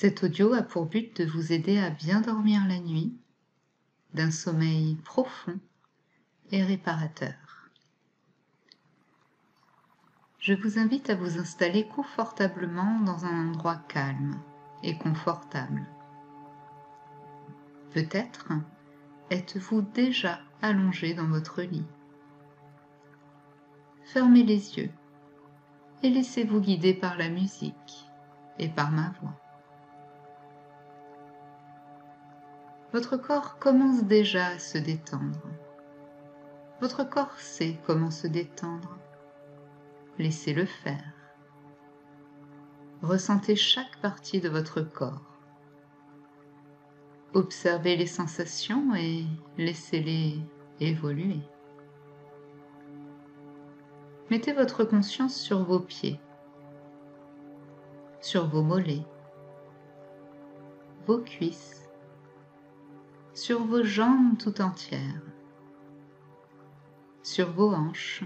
Cet audio a pour but de vous aider à bien dormir la nuit, d'un sommeil profond et réparateur. Je vous invite à vous installer confortablement dans un endroit calme et confortable. Peut-être êtes-vous déjà allongé dans votre lit. Fermez les yeux et laissez-vous guider par la musique et par ma voix. Votre corps commence déjà à se détendre. Votre corps sait comment se détendre. Laissez-le faire. Ressentez chaque partie de votre corps. Observez les sensations et laissez-les évoluer. Mettez votre conscience sur vos pieds, sur vos mollets, vos cuisses, sur vos jambes tout entières, sur vos hanches,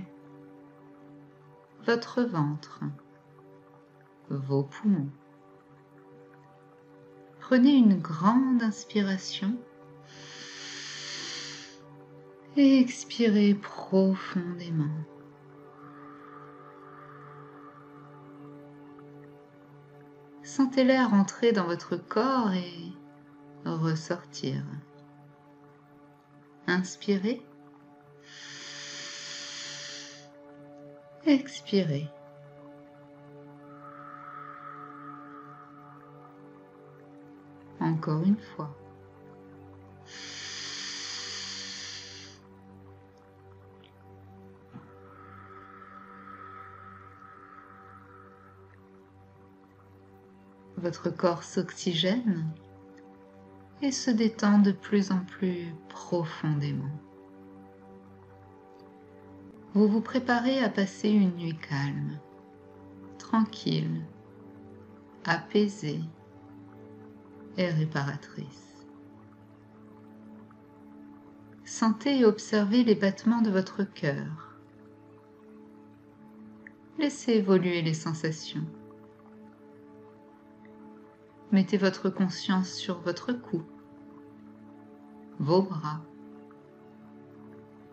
votre ventre, vos poumons. Prenez une grande inspiration et expirez profondément. Sentez l'air entrer dans votre corps et ressortir. Inspirez. Expirez. Encore une fois. Votre corps s'oxygène et se détend de plus en plus profondément. Vous vous préparez à passer une nuit calme, tranquille, apaisée et réparatrice. Sentez et observez les battements de votre cœur. Laissez évoluer les sensations. Mettez votre conscience sur votre cou, vos bras,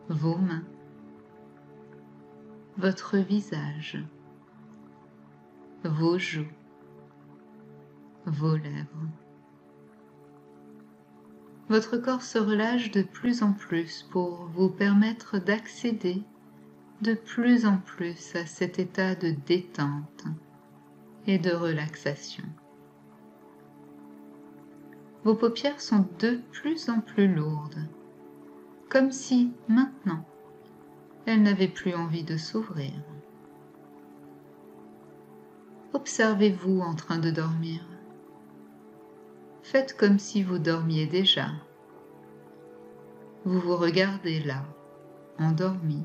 vos mains, votre visage, vos joues, vos lèvres. Votre corps se relâche de plus en plus pour vous permettre d'accéder de plus en plus à cet état de détente et de relaxation. Vos paupières sont de plus en plus lourdes, comme si maintenant elles n'avaient plus envie de s'ouvrir. Observez-vous en train de dormir. Faites comme si vous dormiez déjà. Vous vous regardez là, endormi,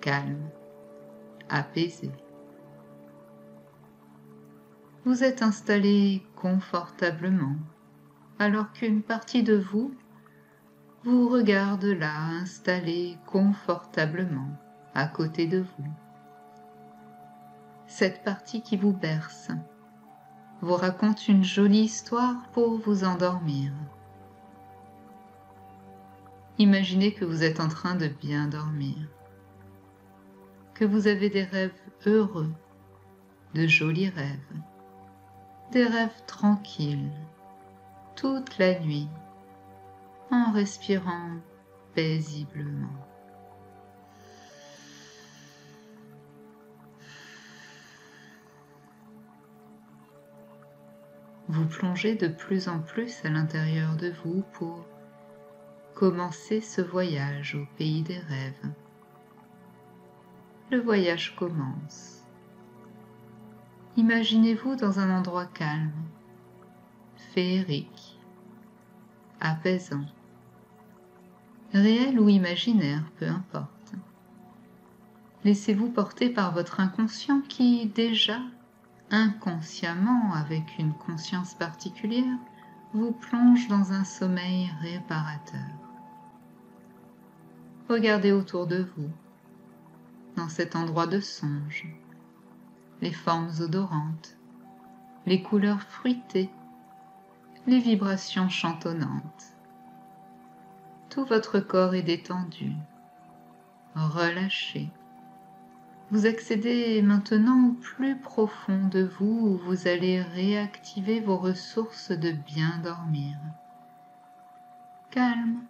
calme, apaisé. Vous êtes installé confortablement alors qu'une partie de vous vous regarde là installé confortablement à côté de vous. Cette partie qui vous berce vous raconte une jolie histoire pour vous endormir. Imaginez que vous êtes en train de bien dormir, que vous avez des rêves heureux, de jolis rêves, des rêves tranquilles, toute la nuit en respirant paisiblement. Vous plongez de plus en plus à l'intérieur de vous pour commencer ce voyage au pays des rêves. Le voyage commence. Imaginez-vous dans un endroit calme, féerique, apaisant, réel ou imaginaire, peu importe. Laissez-vous porter par votre inconscient qui, déjà, inconsciemment, avec une conscience particulière, vous plonge dans un sommeil réparateur. Regardez autour de vous, dans cet endroit de songe, les formes odorantes, les couleurs fruitées les vibrations chantonnantes. Tout votre corps est détendu, relâché. Vous accédez maintenant au plus profond de vous où vous allez réactiver vos ressources de bien dormir. Calme,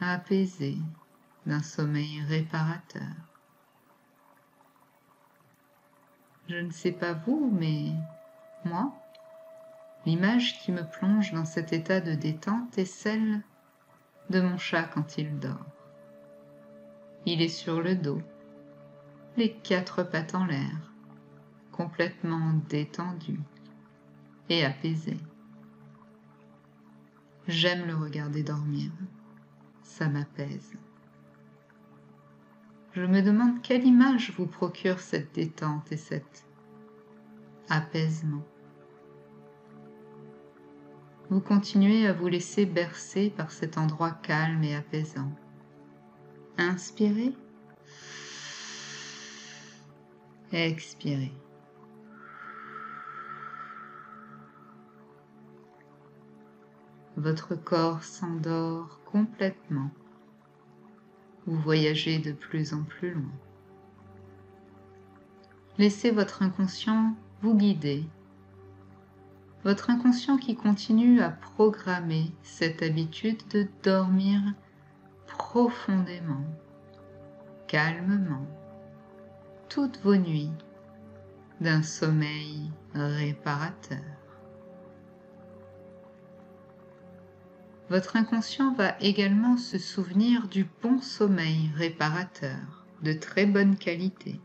apaisé, d'un sommeil réparateur. Je ne sais pas vous, mais moi, l'image qui me plonge dans cet état de détente est celle de mon chat quand il dort. Il est sur le dos, les quatre pattes en l'air, complètement détendu et apaisé. J'aime le regarder dormir, ça m'apaise. Je me demande quelle image vous procure cette détente et cet apaisement. Vous continuez à vous laisser bercer par cet endroit calme et apaisant. Inspirez. Expirez. Votre corps s'endort complètement. Vous voyagez de plus en plus loin. Laissez votre inconscient vous guider. Votre inconscient qui continue à programmer cette habitude de dormir profondément, calmement, toutes vos nuits d'un sommeil réparateur. Votre inconscient va également se souvenir du bon sommeil réparateur de très bonne qualité.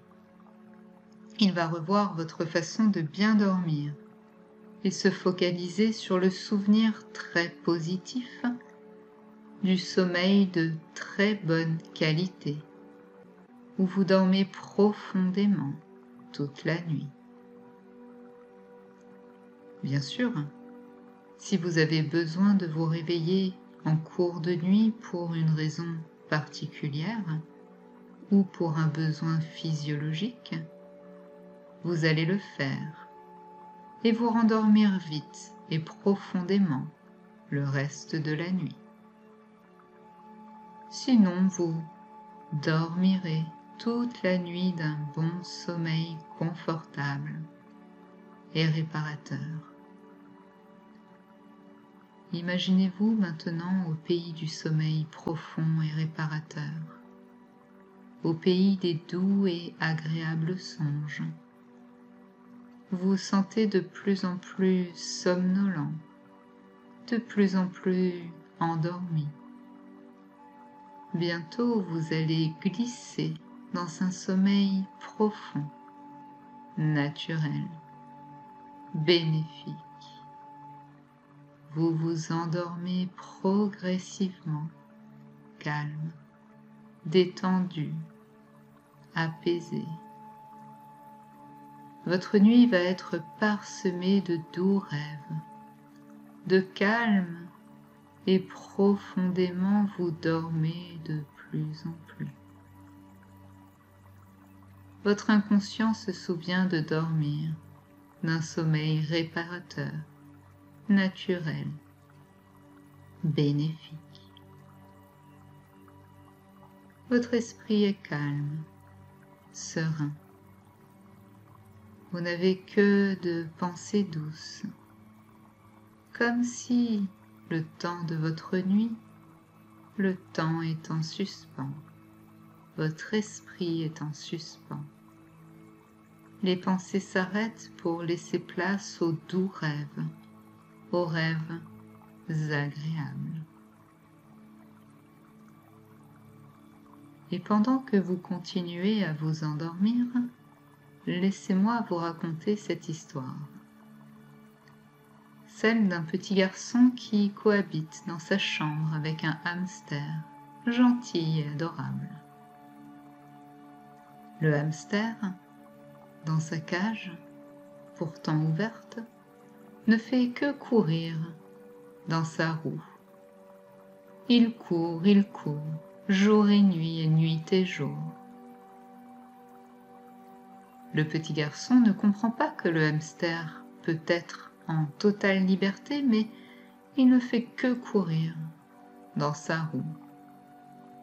Il va revoir votre façon de bien dormir et se focaliser sur le souvenir très positif du sommeil de très bonne qualité, où vous dormez profondément toute la nuit. Bien sûr, si vous avez besoin de vous réveiller en cours de nuit pour une raison particulière ou pour un besoin physiologique, vous allez le faire et vous rendormir vite et profondément le reste de la nuit. Sinon, vous dormirez toute la nuit d'un bon sommeil confortable et réparateur. Imaginez-vous maintenant au pays du sommeil profond et réparateur, au pays des doux et agréables songes. Vous vous sentez de plus en plus somnolent, de plus en plus endormi. Bientôt vous allez glisser dans un sommeil profond, naturel, bénéfique vous vous endormez progressivement, calme, détendu, apaisé. Votre nuit va être parsemée de doux rêves, de calme et profondément vous dormez de plus en plus. Votre inconscient se souvient de dormir d'un sommeil réparateur naturel, bénéfique. Votre esprit est calme, serein. Vous n'avez que de pensées douces, comme si le temps de votre nuit, le temps est en suspens, votre esprit est en suspens. Les pensées s'arrêtent pour laisser place aux doux rêves aux rêves agréables. Et pendant que vous continuez à vous endormir, laissez-moi vous raconter cette histoire. Celle d'un petit garçon qui cohabite dans sa chambre avec un hamster gentil et adorable. Le hamster, dans sa cage, pourtant ouverte, ne fait que courir dans sa roue. Il court, il court, jour et nuit et nuit et jour. Le petit garçon ne comprend pas que le hamster peut être en totale liberté, mais Il ne fait que courir dans sa roue.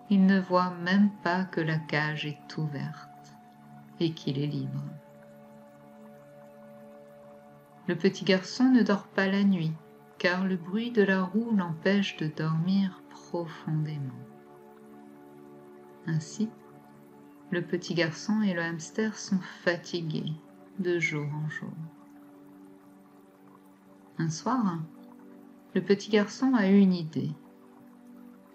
Il ne voit même pas que la cage est ouverte et qu'il est libre. Le petit garçon ne dort pas la nuit, car le bruit de la roue l'empêche de dormir profondément. Ainsi, le petit garçon et le hamster sont fatigués de jour en jour. Un soir, le petit garçon a une idée.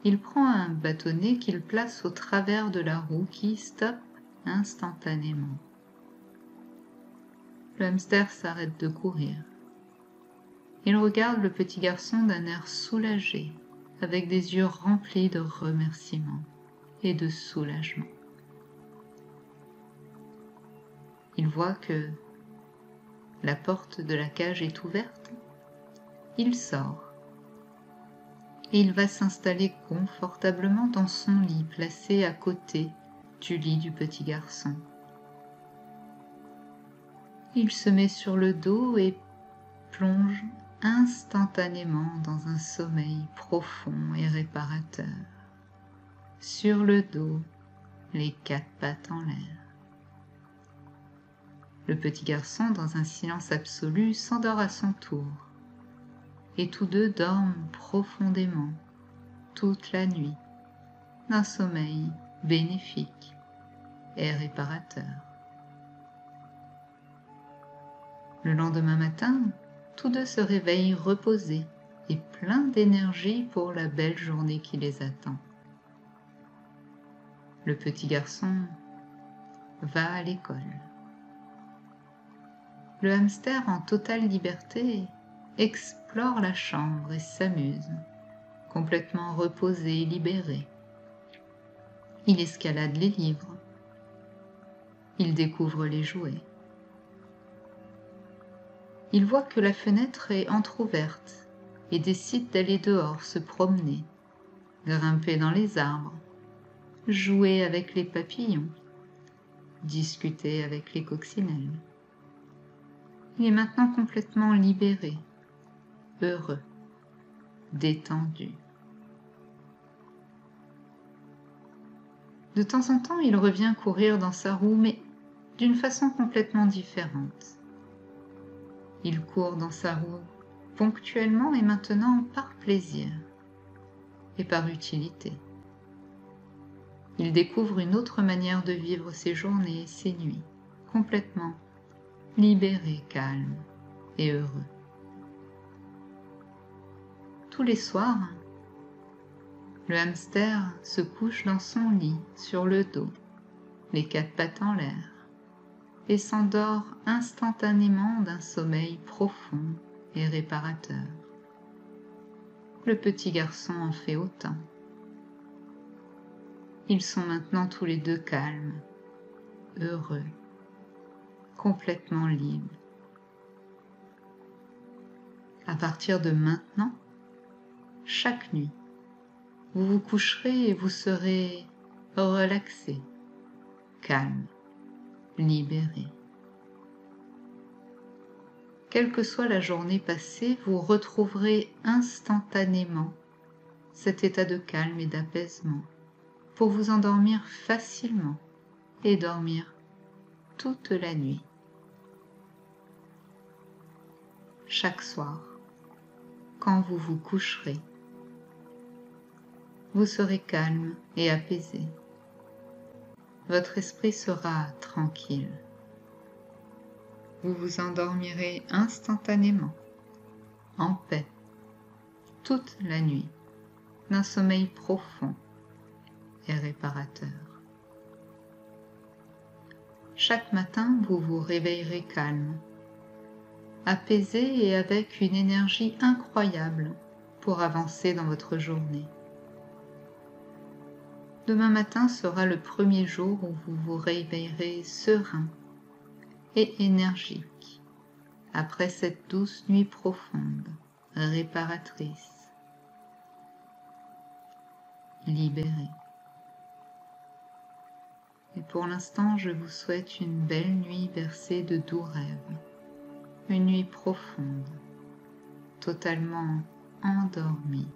Il prend un bâtonnet qu'il place au travers de la roue qui stoppe instantanément. Le hamster s'arrête de courir. Il regarde le petit garçon d'un air soulagé, avec des yeux remplis de remerciements et de soulagement. Il voit que la porte de la cage est ouverte. Il sort. Et il va s'installer confortablement dans son lit placé à côté du lit du petit garçon. Il se met sur le dos et plonge instantanément dans un sommeil profond et réparateur. Sur le dos, les quatre pattes en l'air. Le petit garçon, dans un silence absolu, s'endort à son tour, et tous deux dorment profondément toute la nuit, d'un sommeil bénéfique et réparateur. Le lendemain matin, tous deux se réveillent reposés et pleins d'énergie pour la belle journée qui les attend. Le petit garçon va à l'école. Le hamster en totale liberté explore la chambre et s'amuse, complètement reposé et libéré. Il escalade les livres. Il découvre les jouets il voit que la fenêtre est entr'ouverte et décide d'aller dehors se promener, grimper dans les arbres, jouer avec les papillons, discuter avec les coccinelles. Il est maintenant complètement libéré, heureux, détendu. De temps en temps, il revient courir dans sa roue, mais d'une façon complètement différente. Il court dans sa roue ponctuellement et maintenant par plaisir et par utilité. Il découvre une autre manière de vivre ses journées et ses nuits, complètement libéré, calme et heureux. Tous les soirs, le hamster se couche dans son lit sur le dos, les quatre pattes en l'air et s'endort instantanément d'un sommeil profond et réparateur. Le petit garçon en fait autant. Ils sont maintenant tous les deux calmes, heureux, complètement libres. À partir de maintenant, chaque nuit, vous vous coucherez et vous serez relaxé, calme, libéré. Quelle que soit la journée passée, vous retrouverez instantanément cet état de calme et d'apaisement pour vous endormir facilement et dormir toute la nuit. Chaque soir, quand vous vous coucherez, vous serez calme et apaisé votre esprit sera tranquille. Vous vous endormirez instantanément, en paix, toute la nuit, d'un sommeil profond et réparateur. Chaque matin, vous vous réveillerez calme, apaisé et avec une énergie incroyable pour avancer dans votre journée. Demain matin sera le premier jour où vous vous réveillerez serein et énergique après cette douce nuit profonde, réparatrice, libérée. Et pour l'instant, je vous souhaite une belle nuit bercée de doux rêves, une nuit profonde, totalement endormi.